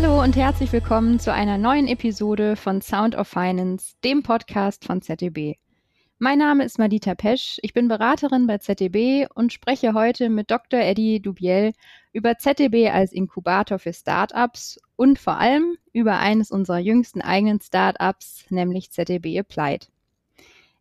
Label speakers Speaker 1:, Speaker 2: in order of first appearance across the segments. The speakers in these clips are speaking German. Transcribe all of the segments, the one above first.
Speaker 1: Hallo und herzlich willkommen zu einer neuen Episode von Sound of Finance, dem Podcast von ZDB. Mein Name ist Madita Pesch, ich bin Beraterin bei ZDB und spreche heute mit Dr. Eddie Dubiel über ZDB als Inkubator für Startups und vor allem über eines unserer jüngsten eigenen Startups, nämlich ZDB Applied.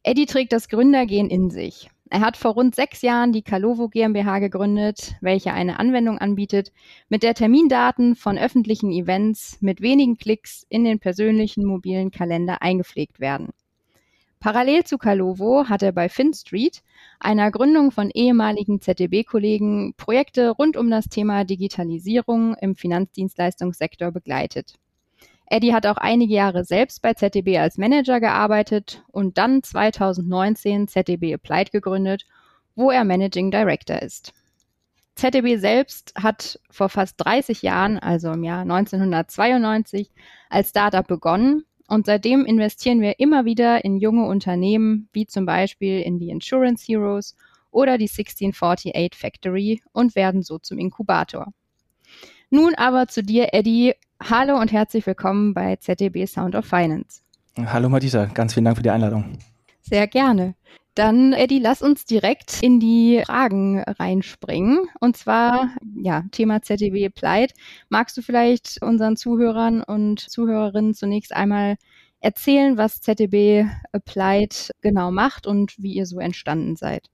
Speaker 1: Eddie trägt das Gründergehen in sich. Er hat vor rund sechs Jahren die Calovo GmbH gegründet, welche eine Anwendung anbietet, mit der Termindaten von öffentlichen Events mit wenigen Klicks in den persönlichen mobilen Kalender eingepflegt werden. Parallel zu Calovo hat er bei FinStreet, einer Gründung von ehemaligen ZDB-Kollegen, Projekte rund um das Thema Digitalisierung im Finanzdienstleistungssektor begleitet. Eddie hat auch einige Jahre selbst bei ZDB als Manager gearbeitet und dann 2019 ZDB Applied gegründet, wo er Managing Director ist. ZDB selbst hat vor fast 30 Jahren, also im Jahr 1992, als Startup begonnen und seitdem investieren wir immer wieder in junge Unternehmen, wie zum Beispiel in die Insurance Heroes oder die 1648 Factory und werden so zum Inkubator. Nun aber zu dir, Eddie. Hallo und herzlich willkommen bei ZDB Sound of Finance.
Speaker 2: Hallo Madita, ganz vielen Dank für die Einladung.
Speaker 1: Sehr gerne. Dann, Eddie, lass uns direkt in die Fragen reinspringen. Und zwar, ja, Thema ZDB Applied. Magst du vielleicht unseren Zuhörern und Zuhörerinnen zunächst einmal erzählen, was ZDB Applied genau macht und wie ihr so entstanden seid?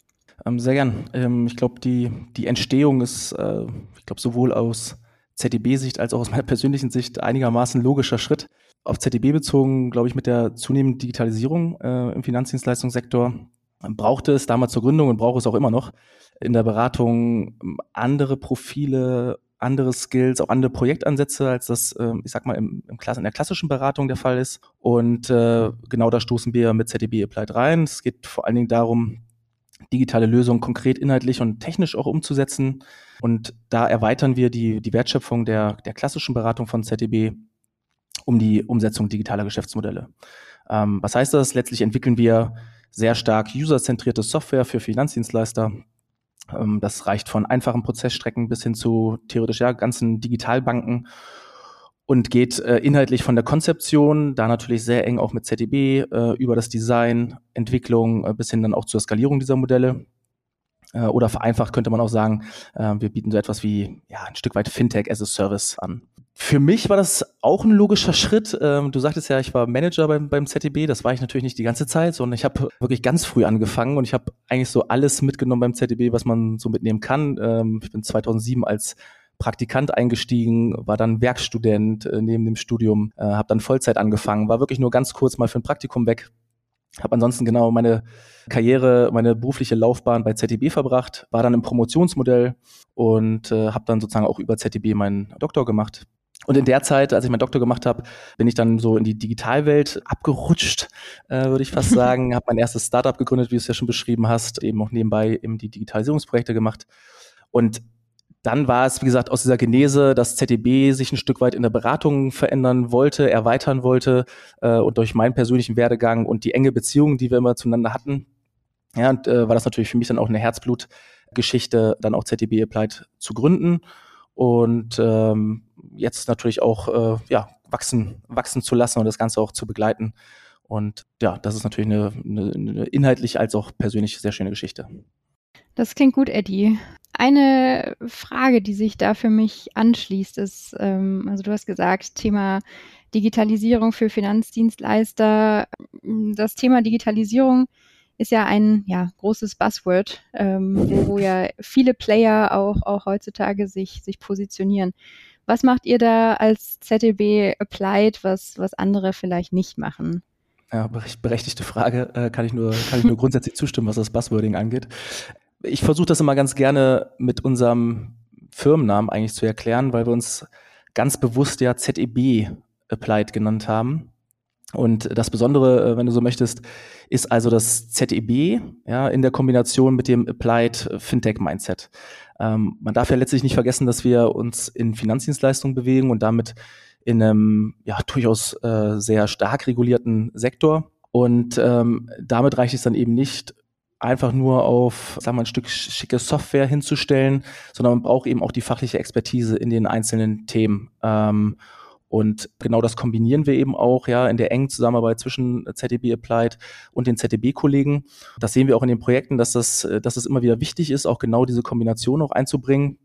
Speaker 2: Ähm, sehr gern. Ähm, ich glaube, die, die Entstehung ist, äh, ich glaube, sowohl aus ZDB-Sicht als auch aus meiner persönlichen Sicht einigermaßen logischer Schritt. Auf ZDB bezogen, glaube ich, mit der zunehmenden Digitalisierung äh, im Finanzdienstleistungssektor brauchte es damals zur Gründung und braucht es auch immer noch in der Beratung ähm, andere Profile, andere Skills, auch andere Projektansätze, als das, äh, ich sag mal, im, im Klasse, in der klassischen Beratung der Fall ist. Und äh, genau da stoßen wir mit ZDB Applied rein. Es geht vor allen Dingen darum, digitale Lösungen konkret inhaltlich und technisch auch umzusetzen. Und da erweitern wir die, die Wertschöpfung der, der klassischen Beratung von ZDB um die Umsetzung digitaler Geschäftsmodelle. Ähm, was heißt das? Letztlich entwickeln wir sehr stark userzentrierte Software für Finanzdienstleister. Ähm, das reicht von einfachen Prozessstrecken bis hin zu theoretisch ja ganzen Digitalbanken und geht äh, inhaltlich von der Konzeption, da natürlich sehr eng auch mit ZDB, äh, über das Design, Entwicklung äh, bis hin dann auch zur Skalierung dieser Modelle. Äh, oder vereinfacht könnte man auch sagen, äh, wir bieten so etwas wie ja, ein Stück weit Fintech as a Service an. Für mich war das auch ein logischer Schritt. Ähm, du sagtest ja, ich war Manager beim, beim ZDB. Das war ich natürlich nicht die ganze Zeit, sondern ich habe wirklich ganz früh angefangen und ich habe eigentlich so alles mitgenommen beim ZDB, was man so mitnehmen kann. Ähm, ich bin 2007 als Praktikant eingestiegen, war dann Werkstudent äh, neben dem Studium, äh, habe dann Vollzeit angefangen, war wirklich nur ganz kurz mal für ein Praktikum weg, habe ansonsten genau meine Karriere, meine berufliche Laufbahn bei ZDB verbracht, war dann im Promotionsmodell und äh, habe dann sozusagen auch über ZDB meinen Doktor gemacht. Und in der Zeit, als ich meinen Doktor gemacht habe, bin ich dann so in die Digitalwelt abgerutscht, äh, würde ich fast sagen. habe mein erstes Startup gegründet, wie du es ja schon beschrieben hast, eben auch nebenbei eben die Digitalisierungsprojekte gemacht. Und dann war es, wie gesagt, aus dieser Genese, dass ZDB sich ein Stück weit in der Beratung verändern wollte, erweitern wollte äh, und durch meinen persönlichen Werdegang und die enge Beziehung, die wir immer zueinander hatten, ja, und, äh, war das natürlich für mich dann auch eine Herzblutgeschichte, dann auch ZDB Applied zu gründen und ähm, jetzt natürlich auch äh, ja, wachsen, wachsen zu lassen und das Ganze auch zu begleiten. Und ja, das ist natürlich eine, eine, eine inhaltlich als auch persönlich sehr schöne Geschichte.
Speaker 1: Das klingt gut, Eddie. Eine Frage, die sich da für mich anschließt, ist, ähm, also du hast gesagt, Thema Digitalisierung für Finanzdienstleister. Das Thema Digitalisierung ist ja ein ja, großes Buzzword, ähm, wo, ja viele Player auch, auch heutzutage sich, sich positionieren. Was macht ihr da als ZDB Applied, was, was andere vielleicht nicht machen?
Speaker 2: Ja, berechtigte Frage. Äh, kann ich nur, kann ich nur grundsätzlich zustimmen, was das Buzzwording angeht ich versuche das immer ganz gerne mit unserem Firmennamen eigentlich zu erklären, weil wir uns ganz bewusst ja ZEB Applied genannt haben. Und das Besondere, äh, wenn du so möchtest, ist also das ZEB ja, in der Kombination mit dem Applied Fintech Mindset. Ähm, man darf ja letztlich nicht vergessen, dass wir uns in Finanzdienstleistungen bewegen und damit in einem ja, durchaus äh, sehr stark regulierten Sektor. Und ähm, damit reicht es dann eben nicht, einfach nur auf, sagen wir, ein Stück schicke Software hinzustellen, sondern man braucht eben auch die fachliche Expertise in den einzelnen Themen. Ähm, Und genau das kombinieren wir eben auch ja in der engen Zusammenarbeit zwischen ZDB Applied und den ZDB-Kollegen. Das sehen wir auch in den Projekten, dass das, dass es immer wieder wichtig ist, auch genau diese Kombination auch einzubringen.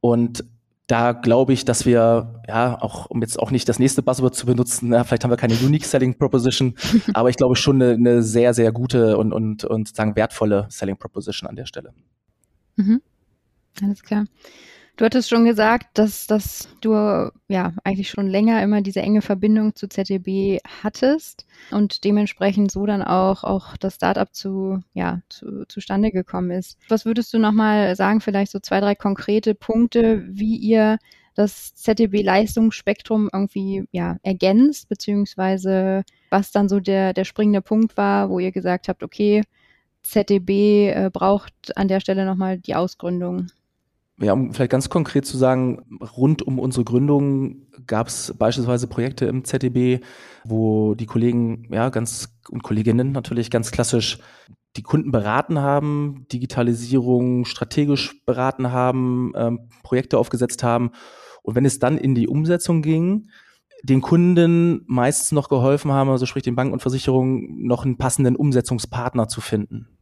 Speaker 2: Und da glaube ich, dass wir, ja, auch um jetzt auch nicht das nächste Buzzword zu benutzen, ja, vielleicht haben wir keine Unique Selling Proposition, aber ich glaube schon eine, eine, sehr, sehr gute und, und, und sagen wertvolle Selling Proposition an der Stelle.
Speaker 1: Mhm. Alles klar. Du hattest schon gesagt, dass, dass du ja eigentlich schon länger immer diese enge Verbindung zu ZDB hattest und dementsprechend so dann auch, auch das Startup zu, ja, zu, zustande gekommen ist. Was würdest du nochmal sagen, vielleicht so zwei, drei konkrete Punkte, wie ihr das ZDB-Leistungsspektrum irgendwie ja, ergänzt, beziehungsweise was dann so der, der springende Punkt war, wo ihr gesagt habt, okay, ZDB äh, braucht an der Stelle nochmal die Ausgründung
Speaker 2: ja, um vielleicht ganz konkret zu sagen, rund um unsere Gründung gab es beispielsweise Projekte im ZDB, wo die Kollegen, ja, ganz und Kolleginnen natürlich ganz klassisch die Kunden beraten haben, Digitalisierung strategisch beraten haben, ähm, Projekte aufgesetzt haben. Und wenn es dann in die Umsetzung ging, den Kunden meistens noch geholfen haben, also sprich den Banken und Versicherungen, noch einen passenden Umsetzungspartner zu finden.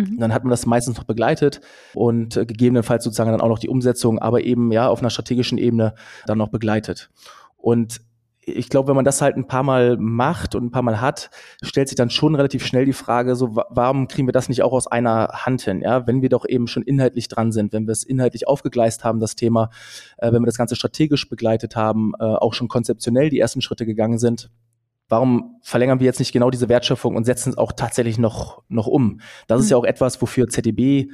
Speaker 2: Mhm. Dann hat man das meistens noch begleitet und äh, gegebenenfalls sozusagen dann auch noch die Umsetzung, aber eben ja auf einer strategischen Ebene dann noch begleitet. Und ich glaube, wenn man das halt ein paar Mal macht und ein paar Mal hat, stellt sich dann schon relativ schnell die Frage, so warum kriegen wir das nicht auch aus einer Hand hin? Ja, wenn wir doch eben schon inhaltlich dran sind, wenn wir es inhaltlich aufgegleist haben, das Thema, äh, wenn wir das Ganze strategisch begleitet haben, äh, auch schon konzeptionell die ersten Schritte gegangen sind, warum verlängern wir jetzt nicht genau diese Wertschöpfung und setzen es auch tatsächlich noch, noch um? Das mhm. ist ja auch etwas, wofür ZDB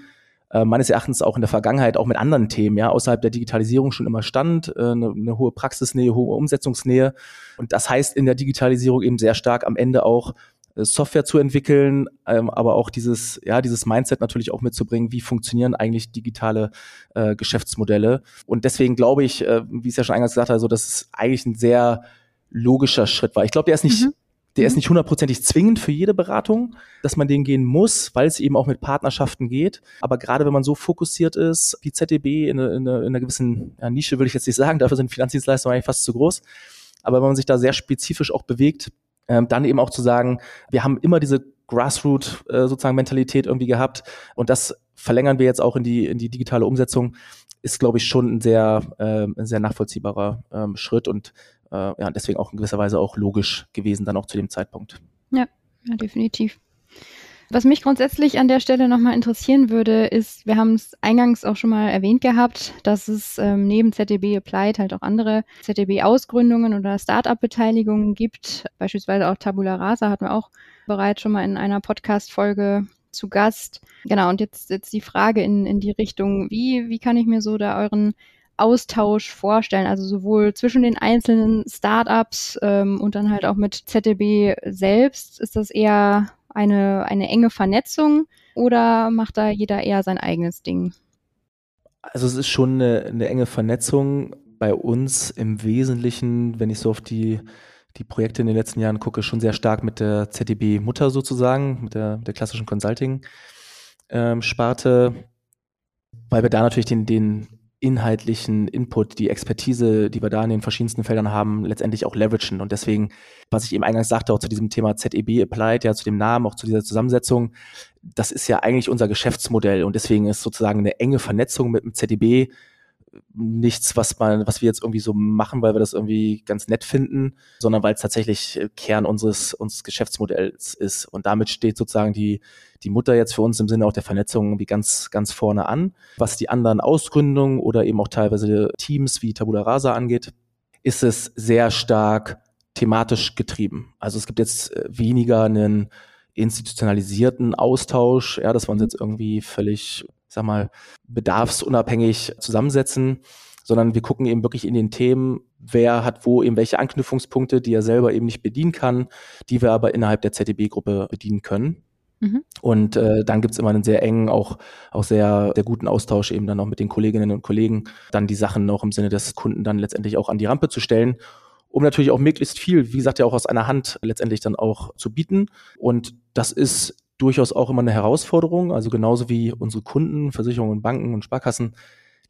Speaker 2: äh, meines Erachtens auch in der Vergangenheit auch mit anderen Themen, ja, außerhalb der Digitalisierung schon immer stand, äh, eine, eine hohe Praxisnähe, hohe Umsetzungsnähe. Und das heißt in der Digitalisierung eben sehr stark am Ende auch äh, Software zu entwickeln, ähm, aber auch dieses, ja, dieses Mindset natürlich auch mitzubringen, wie funktionieren eigentlich digitale äh, Geschäftsmodelle. Und deswegen glaube ich, äh, wie es ja schon eingangs gesagt habe, so, das ist eigentlich ein sehr logischer Schritt war. Ich glaube, der ist nicht, mhm. der ist mhm. nicht hundertprozentig zwingend für jede Beratung, dass man den gehen muss, weil es eben auch mit Partnerschaften geht. Aber gerade wenn man so fokussiert ist, wie ZDB in, in, in einer gewissen ja, Nische, würde ich jetzt nicht sagen, dafür sind Finanzdienstleistungen eigentlich fast zu groß. Aber wenn man sich da sehr spezifisch auch bewegt, ähm, dann eben auch zu sagen, wir haben immer diese Grassroot äh, sozusagen Mentalität irgendwie gehabt und das verlängern wir jetzt auch in die in die digitale Umsetzung ist glaube ich schon ein sehr äh, ein sehr nachvollziehbarer ähm, Schritt und äh, ja, deswegen auch in gewisser Weise auch logisch gewesen dann auch zu dem Zeitpunkt.
Speaker 1: Ja, ja definitiv. Was mich grundsätzlich an der Stelle nochmal interessieren würde, ist, wir haben es eingangs auch schon mal erwähnt gehabt, dass es ähm, neben ZDB Applied halt auch andere ZDB-Ausgründungen oder Start-up-Beteiligungen gibt. Beispielsweise auch Tabula Rasa hatten wir auch bereits schon mal in einer Podcast-Folge zu Gast. Genau, und jetzt, jetzt die Frage in, in die Richtung, wie, wie kann ich mir so da euren Austausch vorstellen, also sowohl zwischen den einzelnen Startups ähm, und dann halt auch mit ZDB selbst. Ist das eher eine, eine enge Vernetzung oder macht da jeder eher sein eigenes Ding?
Speaker 2: Also es ist schon eine, eine enge Vernetzung bei uns im Wesentlichen, wenn ich so auf die, die Projekte in den letzten Jahren gucke, schon sehr stark mit der ZDB-Mutter sozusagen, mit der, der klassischen Consulting-Sparte, ähm, weil wir da natürlich den, den inhaltlichen Input, die Expertise, die wir da in den verschiedensten Feldern haben, letztendlich auch leveragen. Und deswegen, was ich eben eingangs sagte, auch zu diesem Thema ZEB applied, ja, zu dem Namen, auch zu dieser Zusammensetzung, das ist ja eigentlich unser Geschäftsmodell. Und deswegen ist sozusagen eine enge Vernetzung mit dem ZEB nichts, was man, was wir jetzt irgendwie so machen, weil wir das irgendwie ganz nett finden, sondern weil es tatsächlich Kern unseres, unseres Geschäftsmodells ist. Und damit steht sozusagen die, die Mutter jetzt für uns im Sinne auch der Vernetzung irgendwie ganz, ganz vorne an. Was die anderen Ausgründungen oder eben auch teilweise Teams wie Tabula Rasa angeht, ist es sehr stark thematisch getrieben. Also es gibt jetzt äh, weniger einen institutionalisierten Austausch, ja, dass wir uns jetzt irgendwie völlig sag mal, bedarfsunabhängig zusammensetzen, sondern wir gucken eben wirklich in den Themen, wer hat wo eben welche Anknüpfungspunkte, die er selber eben nicht bedienen kann, die wir aber innerhalb der ZDB-Gruppe bedienen können. Mhm. Und äh, dann gibt's immer einen sehr engen, auch, auch sehr, sehr guten Austausch eben dann auch mit den Kolleginnen und Kollegen, dann die Sachen auch im Sinne des Kunden dann letztendlich auch an die Rampe zu stellen, um natürlich auch möglichst viel, wie gesagt, ja auch aus einer Hand letztendlich dann auch zu bieten. Und das ist durchaus auch immer eine Herausforderung. Also genauso wie unsere Kunden, Versicherungen, Banken und Sparkassen,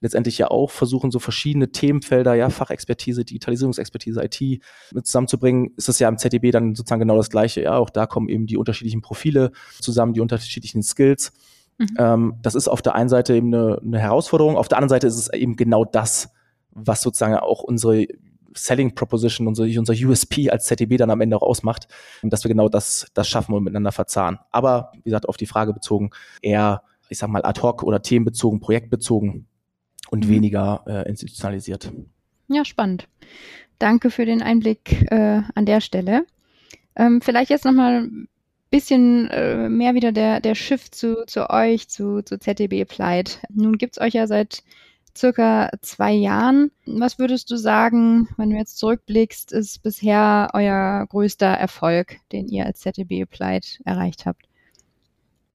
Speaker 2: letztendlich ja auch versuchen, so verschiedene Themenfelder, ja, Fachexpertise, Digitalisierungsexpertise, IT mit zusammenzubringen, ist das ja im ZDB dann sozusagen genau das Gleiche. Ja, auch da kommen eben die unterschiedlichen Profile zusammen, die unterschiedlichen Skills. Mhm. Ähm, das ist auf der einen Seite eben eine, eine Herausforderung, auf der anderen Seite ist es eben genau das, was sozusagen auch unsere Selling Proposition, unser, unser USP als ZDB dann am Ende auch ausmacht, dass wir genau das, das schaffen und miteinander verzahnen. Aber wie gesagt, auf die Frage bezogen, eher, ich sag mal, ad hoc oder themenbezogen, projektbezogen und mhm. weniger äh, institutionalisiert.
Speaker 1: Ja, spannend. Danke für den Einblick äh, an der Stelle. Ähm, vielleicht jetzt nochmal ein bisschen äh, mehr wieder der, der Shift zu, zu euch, zu, zu ZDB Applied. Nun gibt's euch ja seit circa zwei Jahren. Was würdest du sagen, wenn du jetzt zurückblickst, ist bisher euer größter Erfolg, den ihr als ZDB Applied erreicht habt?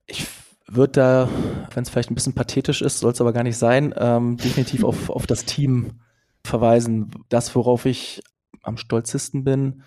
Speaker 2: Ich würde da, wenn es vielleicht ein bisschen pathetisch ist, soll es aber gar nicht sein, ähm, definitiv auf, auf das Team verweisen. Das, worauf ich am stolzesten bin,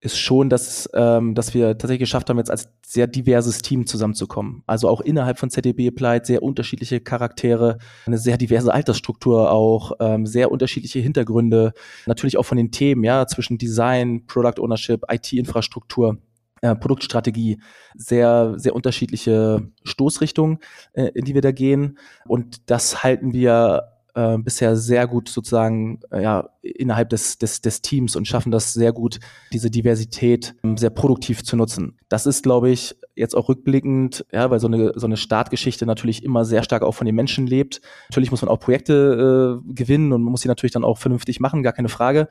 Speaker 2: ist schon, dass, ähm, dass wir tatsächlich geschafft haben, jetzt als sehr diverses Team zusammenzukommen. Also auch innerhalb von ZDB Applied sehr unterschiedliche Charaktere, eine sehr diverse Altersstruktur auch, ähm, sehr unterschiedliche Hintergründe, natürlich auch von den Themen, ja, zwischen Design, Product Ownership, IT-Infrastruktur. Äh, Produktstrategie, sehr, sehr unterschiedliche Stoßrichtungen, äh, in die wir da gehen. Und das halten wir äh, bisher sehr gut sozusagen äh, ja, innerhalb des, des, des Teams und schaffen das sehr gut, diese Diversität ähm, sehr produktiv zu nutzen. Das ist, glaube ich, jetzt auch rückblickend, ja, weil so eine, so eine Startgeschichte natürlich immer sehr stark auch von den Menschen lebt. Natürlich muss man auch Projekte äh, gewinnen und man muss sie natürlich dann auch vernünftig machen, gar keine Frage.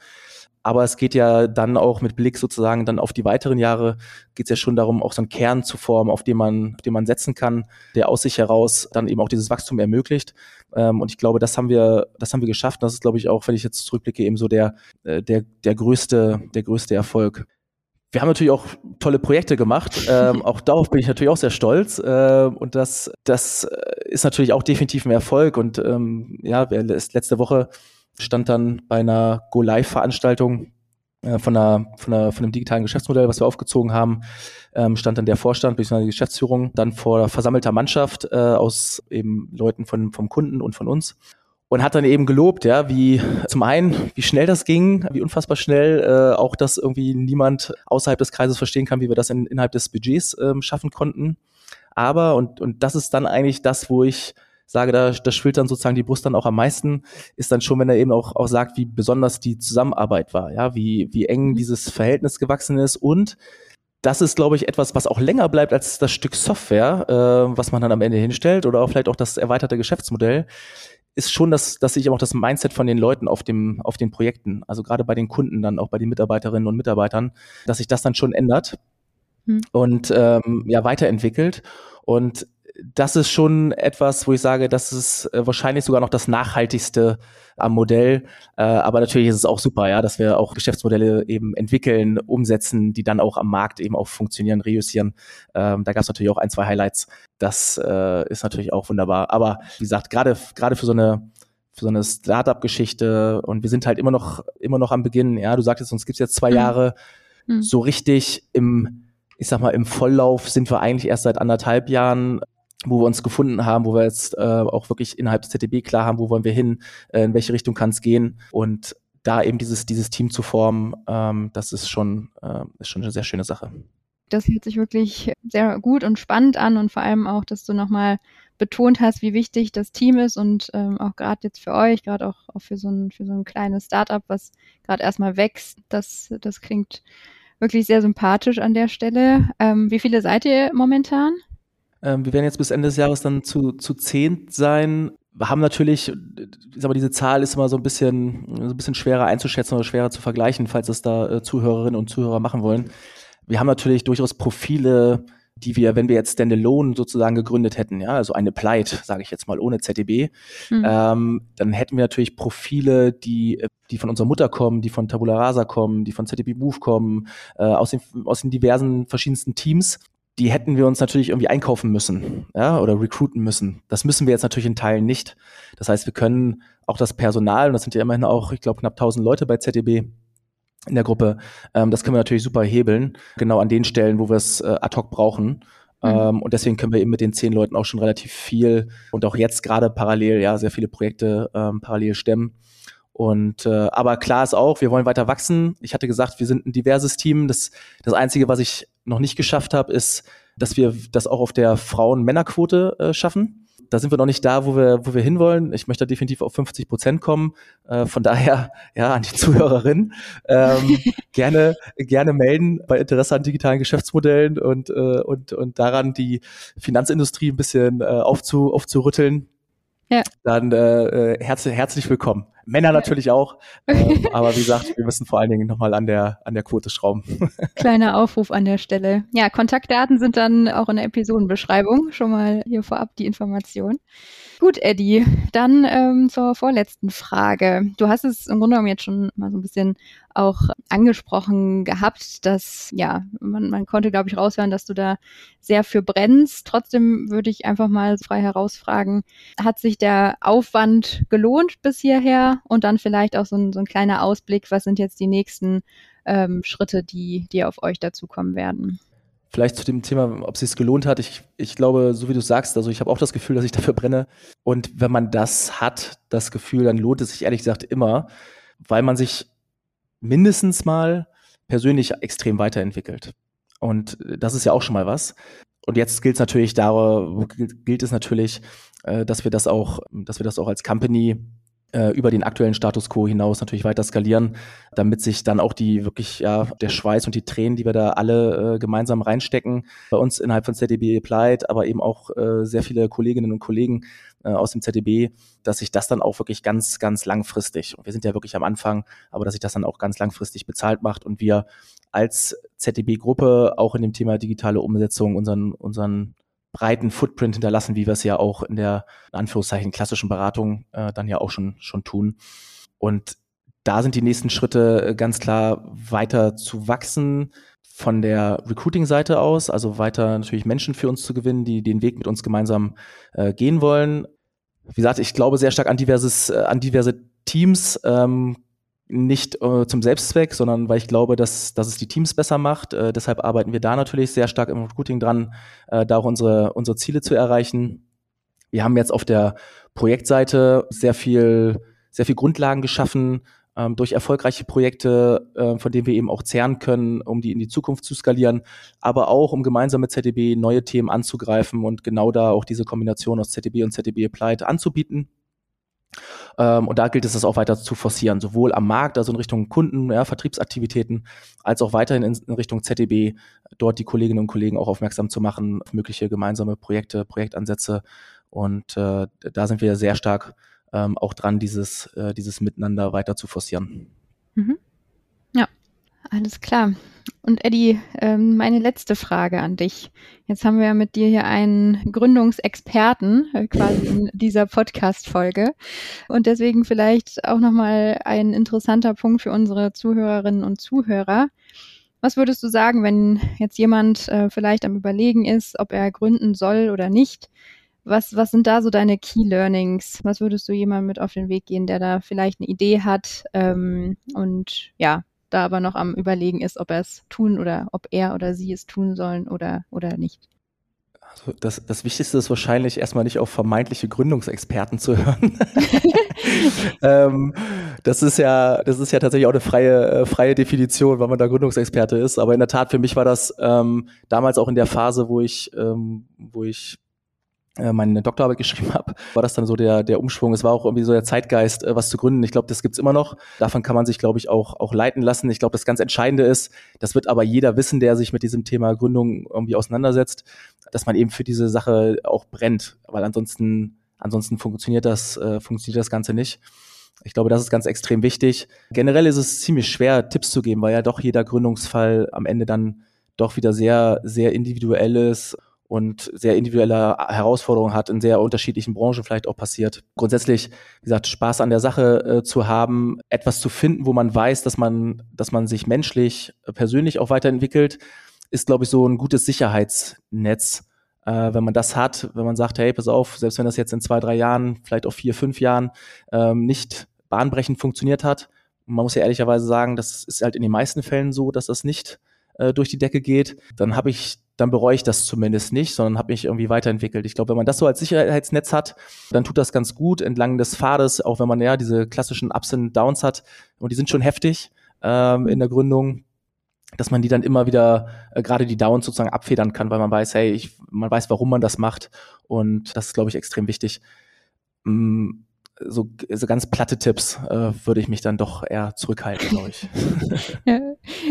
Speaker 2: Aber es geht ja dann auch mit Blick sozusagen dann auf die weiteren Jahre, geht es ja schon darum, auch so einen Kern zu formen, auf den man, auf den man setzen kann, der aus sich heraus dann eben auch dieses Wachstum ermöglicht. Ähm, und ich glaube, das haben wir, das haben wir geschafft. Das ist, glaube ich, auch, wenn ich jetzt zurückblicke, eben so der, äh, der, der größte, der größte Erfolg. Wir haben natürlich auch tolle Projekte gemacht. Ähm, auch darauf bin ich natürlich auch sehr stolz. Äh, und das, das ist natürlich auch definitiv ein Erfolg. Und ähm, ja, letzte Woche stand dann bei einer Go-Live-Veranstaltung äh, von, einer, von, einer, von einem digitalen Geschäftsmodell, was wir aufgezogen haben, ähm, stand dann der Vorstand bzw. die Geschäftsführung dann vor versammelter Mannschaft äh, aus eben Leuten von, vom Kunden und von uns und hat dann eben gelobt, ja, wie zum einen, wie schnell das ging, wie unfassbar schnell, äh, auch dass irgendwie niemand außerhalb des Kreises verstehen kann, wie wir das in, innerhalb des Budgets ähm, schaffen konnten. Aber, und, und das ist dann eigentlich das, wo ich sage, da, da schwillt dann sozusagen die Brust dann auch am meisten, ist dann schon, wenn er eben auch, auch sagt, wie besonders die Zusammenarbeit war, ja, wie, wie eng mhm. dieses Verhältnis gewachsen ist und das ist, glaube ich, etwas, was auch länger bleibt als das Stück Software, äh, was man dann am Ende hinstellt oder auch vielleicht auch das erweiterte Geschäftsmodell, ist schon, dass, dass sich auch das Mindset von den Leuten auf dem, auf den Projekten, also gerade bei den Kunden dann, auch bei den Mitarbeiterinnen und Mitarbeitern, dass sich das dann schon ändert hm. und ähm, ja weiterentwickelt. Und das ist schon etwas, wo ich sage, das ist äh, wahrscheinlich sogar noch das nachhaltigste am Modell. Äh, aber natürlich ist es auch super, ja, dass wir auch Geschäftsmodelle eben entwickeln, umsetzen, die dann auch am Markt eben auch funktionieren, reüssieren. Ähm, da gab es natürlich auch ein, zwei Highlights. Das äh, ist natürlich auch wunderbar. Aber wie gesagt, gerade gerade für so eine für so eine Startup-Geschichte und wir sind halt immer noch immer noch am Beginn. Ja, du sagtest, uns gibt's jetzt zwei mhm. Jahre. Mhm. So richtig im ich sag mal, im Volllauf sind wir eigentlich erst seit anderthalb Jahren wo wir uns gefunden haben, wo wir jetzt äh, auch wirklich innerhalb des ZDB klar haben, wo wollen wir hin, äh, in welche Richtung kann es gehen und da eben dieses, dieses Team zu formen, ähm, das ist schon, äh, ist schon eine sehr schöne Sache.
Speaker 1: Das hört sich wirklich sehr gut und spannend an und vor allem auch, dass du nochmal betont hast, wie wichtig das Team ist und ähm, auch gerade jetzt für euch, gerade auch, auch für so ein für so ein kleines Startup, was gerade erstmal wächst, das das klingt wirklich sehr sympathisch an der Stelle. Ähm, wie viele seid ihr momentan?
Speaker 2: Ähm, wir werden jetzt bis Ende des Jahres dann zu, zu zehn sein. Wir haben natürlich, ich sag mal, diese Zahl ist immer so ein bisschen, so ein bisschen schwerer einzuschätzen oder schwerer zu vergleichen, falls es da äh, Zuhörerinnen und Zuhörer machen wollen. Wir haben natürlich durchaus Profile, die wir, wenn wir jetzt Standalone sozusagen gegründet hätten, ja, also eine Pleit, sage ich jetzt mal, ohne ZDB, mhm. ähm, dann hätten wir natürlich Profile, die, die von unserer Mutter kommen, die von Tabula Rasa kommen, die von ZDB Move kommen, äh, aus, den, aus den diversen verschiedensten Teams die hätten wir uns natürlich irgendwie einkaufen müssen, ja, oder recruiten müssen. Das müssen wir jetzt natürlich in Teilen nicht. Das heißt, wir können auch das Personal, und das sind ja immerhin auch, ich glaube, knapp 1000 Leute bei ZDB in der Gruppe, ähm, das können wir natürlich super hebeln, genau an den Stellen, wo wir es äh, ad hoc brauchen. Mhm. Ähm, und deswegen können wir eben mit den zehn Leuten auch schon relativ viel und auch jetzt gerade parallel, ja, sehr viele Projekte ähm, parallel stemmen. Und äh, aber klar ist auch, wir wollen weiter wachsen. Ich hatte gesagt, wir sind ein diverses Team. Das, das Einzige, was ich noch nicht geschafft habe, ist, dass wir das auch auf der Frauen-Männer-Quote äh, schaffen da sind wir noch nicht da, wo wir, wo wir hinwollen. Ich möchte definitiv auf 50 Prozent kommen. Äh, von daher, ja, an die Zuhörerin, ähm, gerne, gerne melden bei Interesse an digitalen Geschäftsmodellen und, äh, und, und daran, die Finanzindustrie ein bisschen äh, aufzu, aufzurütteln. Ja. Dann äh, äh herz, herzlich willkommen. Männer natürlich auch. Ähm, aber wie gesagt, wir müssen vor allen Dingen nochmal an der, an der Quote schrauben.
Speaker 1: Kleiner Aufruf an der Stelle. Ja, Kontaktdaten sind dann auch in der Episodenbeschreibung. Schon mal hier vorab die Information. Gut, Eddie, dann ähm, zur vorletzten Frage. Du hast es im Grunde genommen jetzt schon mal so ein bisschen auch angesprochen gehabt, dass, ja, man, man konnte, glaube ich, raushören, dass du da sehr für brennst. Trotzdem würde ich einfach mal frei herausfragen, hat sich der Aufwand gelohnt bis hierher? Und dann vielleicht auch so ein, so ein kleiner Ausblick, was sind jetzt die nächsten ähm, Schritte, die, die auf euch dazukommen werden?
Speaker 2: Vielleicht zu dem Thema, ob es sich gelohnt hat. Ich, ich glaube, so wie du sagst, also ich habe auch das Gefühl, dass ich dafür brenne. Und wenn man das hat, das Gefühl, dann lohnt es sich ehrlich gesagt immer, weil man sich mindestens mal persönlich extrem weiterentwickelt. Und das ist ja auch schon mal was. Und jetzt gilt es natürlich, da gilt es natürlich, äh, dass wir das auch, dass wir das auch als Company äh, über den aktuellen Status quo hinaus natürlich weiter skalieren, damit sich dann auch die wirklich, ja, der Schweiß und die Tränen, die wir da alle äh, gemeinsam reinstecken, bei uns innerhalb von ZDB Applied, aber eben auch äh, sehr viele Kolleginnen und Kollegen äh, aus dem ZDB, dass sich das dann auch wirklich ganz, ganz langfristig, und wir sind ja wirklich am Anfang, aber dass sich das dann auch ganz langfristig bezahlt macht und wir als ZDB-Gruppe auch in dem Thema digitale Umsetzung unseren, unseren breiten Footprint hinterlassen, wie wir es ja auch in der in Anführungszeichen klassischen Beratung äh, dann ja auch schon, schon tun. Und da sind die nächsten Schritte äh, ganz klar weiter zu wachsen von der Recruiting-Seite aus, also weiter natürlich Menschen für uns zu gewinnen, die den Weg mit uns gemeinsam äh, gehen wollen. Wie gesagt, ich glaube sehr stark an diverses, äh, an diverse Teams. Ähm, nicht äh, zum Selbstzweck, sondern weil ich glaube, dass, dass es die Teams besser macht. Äh, deshalb arbeiten wir da natürlich sehr stark im Recruiting dran, äh, da auch unsere, unsere Ziele zu erreichen. Wir haben jetzt auf der Projektseite sehr viel, sehr viel Grundlagen geschaffen ähm, durch erfolgreiche Projekte, äh, von denen wir eben auch zehren können, um die in die Zukunft zu skalieren, aber auch um gemeinsam mit ZDB neue Themen anzugreifen und genau da auch diese Kombination aus ZDB und ZDB Applied anzubieten. Ähm, und da gilt es, das auch weiter zu forcieren, sowohl am Markt, also in Richtung Kunden, ja, Vertriebsaktivitäten, als auch weiterhin in, in, Richtung ZDB, dort die Kolleginnen und Kollegen auch aufmerksam zu machen auf mögliche gemeinsame Projekte, Projektansätze. Und äh, da sind wir sehr stark ähm, auch dran, dieses, äh, dieses Miteinander weiter zu forcieren.
Speaker 1: Mhm. Ja, alles klar. Und Eddie, ähm, meine letzte Frage an dich. Jetzt haben wir mit dir hier einen Gründungsexperten äh, quasi in dieser Podcast-Folge. Und deswegen vielleicht auch nochmal ein interessanter Punkt für unsere Zuhörerinnen und Zuhörer. Was würdest du sagen, wenn jetzt jemand äh, vielleicht am Überlegen ist, ob er gründen soll oder nicht? Was, was sind da so deine Key Learnings? Was würdest du jemandem mit auf den Weg gehen, der da vielleicht eine Idee hat ähm, und ja, da aber noch am Überlegen ist, ob er es tun oder ob er oder sie es tun sollen oder, oder nicht.
Speaker 2: Also das, das Wichtigste ist wahrscheinlich erstmal nicht auf vermeintliche Gründungsexperten zu hören. ähm, das ist ja, das ist ja tatsächlich auch eine freie, äh, freie Definition, wann man da Gründungsexperte ist. Aber in der Tat, für mich war das ähm, damals auch in der Phase, wo ich, ähm, wo ich meine Doktorarbeit geschrieben habe, war das dann so der, der Umschwung. Es war auch irgendwie so der Zeitgeist, äh, was zu gründen. Ich glaube, das gibt's immer noch. Davon kann man sich, glaube ich, auch, auch leiten lassen. Ich glaube, das ganz Entscheidende ist, das wird aber jeder wissen, der sich mit diesem Thema Gründung irgendwie auseinandersetzt, dass man eben für diese Sache auch brennt. Weil ansonsten, ansonsten funktioniert das, äh, funktioniert das Ganze nicht. Ich glaube, das ist ganz extrem wichtig. Generell ist es ziemlich schwer, Tipps zu geben, weil ja doch jeder Gründungsfall am Ende dann doch wieder sehr, sehr individuell ist und sehr individuelle Herausforderungen hat, in sehr unterschiedlichen Branchen vielleicht auch passiert. Grundsätzlich, wie gesagt, Spaß an der Sache äh, zu haben, etwas zu finden, wo man weiß, dass man, dass man sich menschlich, äh, persönlich auch weiterentwickelt, ist, glaube ich, so ein gutes Sicherheitsnetz. Äh, wenn man das hat, wenn man sagt, hey, pass auf, selbst wenn das jetzt in zwei, drei Jahren, vielleicht auch vier, fünf Jahren ähm, nicht bahnbrechend funktioniert hat, man muss ja ehrlicherweise sagen, das ist halt in den meisten Fällen so, dass das nicht äh, durch die Decke geht, dann habe ich dann bereue ich das zumindest nicht, sondern habe mich irgendwie weiterentwickelt. Ich glaube, wenn man das so als Sicherheitsnetz hat, dann tut das ganz gut entlang des Pfades, auch wenn man ja diese klassischen Ups und Downs hat und die sind schon heftig ähm, in der Gründung, dass man die dann immer wieder äh, gerade die Downs sozusagen abfedern kann, weil man weiß, hey, ich, man weiß, warum man das macht und das ist, glaube ich, extrem wichtig. Mm, so, so ganz platte Tipps äh, würde ich mich dann doch eher zurückhalten, glaube ich.
Speaker 1: ja.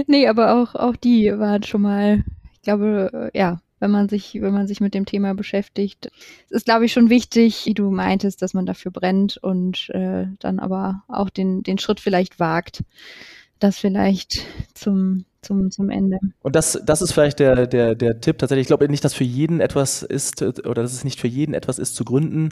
Speaker 1: Nee, aber auch, auch die waren schon mal, glaube, äh, ja, wenn man sich, wenn man sich mit dem Thema beschäftigt. Es ist, glaube ich, schon wichtig, wie du meintest, dass man dafür brennt und äh, dann aber auch den, den Schritt vielleicht wagt, das vielleicht zum, zum, zum Ende.
Speaker 2: Und das, das ist vielleicht der, der, der Tipp tatsächlich. Ich glaube nicht, dass für jeden etwas ist oder dass es nicht für jeden etwas ist zu gründen.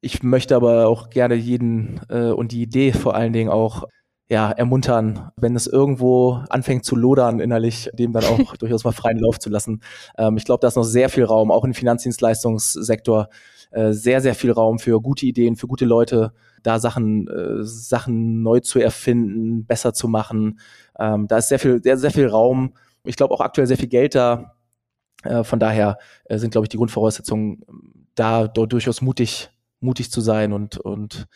Speaker 2: Ich möchte aber auch gerne jeden äh, und die Idee vor allen Dingen auch ja, ermuntern, wenn es irgendwo anfängt zu lodern innerlich, dem dann auch durchaus mal freien Lauf zu lassen. Ähm, ich glaube, da ist noch sehr viel Raum, auch im Finanzdienstleistungssektor, äh, sehr, sehr viel Raum für gute Ideen, für gute Leute, da Sachen, äh, Sachen neu zu erfinden, besser zu machen. Ähm, da ist sehr viel, sehr, sehr viel Raum. Ich glaube auch aktuell sehr viel Geld da. Äh, von daher äh, sind, glaube ich, die Grundvoraussetzungen da dort durchaus mutig mutig zu sein und, und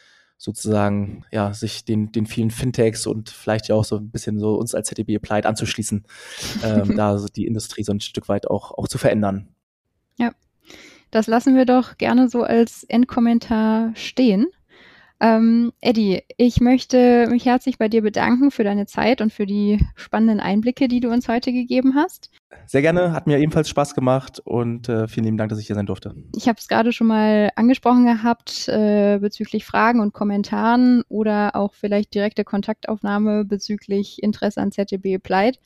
Speaker 2: sozusagen ja, sich den, den vielen Fintechs und vielleicht ja auch so ein bisschen so uns als ZDB Applied anzuschließen, ähm, da die Industrie so ein Stück weit auch, auch zu verändern.
Speaker 1: Ja, das lassen wir doch gerne so als Endkommentar stehen. Ähm, Eddie, ich möchte mich herzlich bei dir bedanken für deine Zeit und für die spannenden Einblicke, die du uns heute gegeben hast.
Speaker 2: Sehr gerne, hat mir ebenfalls Spaß gemacht und äh, vielen lieben Dank, dass ich hier sein durfte.
Speaker 1: Ich habe es gerade schon mal angesprochen gehabt äh, bezüglich Fragen und Kommentaren oder auch vielleicht direkte Kontaktaufnahme bezüglich Interesse an ZDB Applied.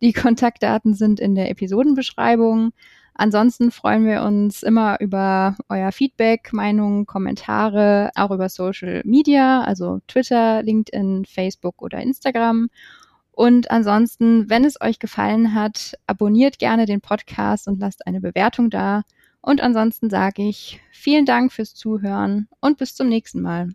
Speaker 1: Die Kontaktdaten sind in der Episodenbeschreibung. Ansonsten freuen wir uns immer über euer Feedback, Meinungen, Kommentare, auch über Social Media, also Twitter, LinkedIn, Facebook oder Instagram. Und ansonsten, wenn es euch gefallen hat, abonniert gerne den Podcast und lasst eine Bewertung da. Und ansonsten sage ich vielen Dank fürs Zuhören und bis zum nächsten Mal.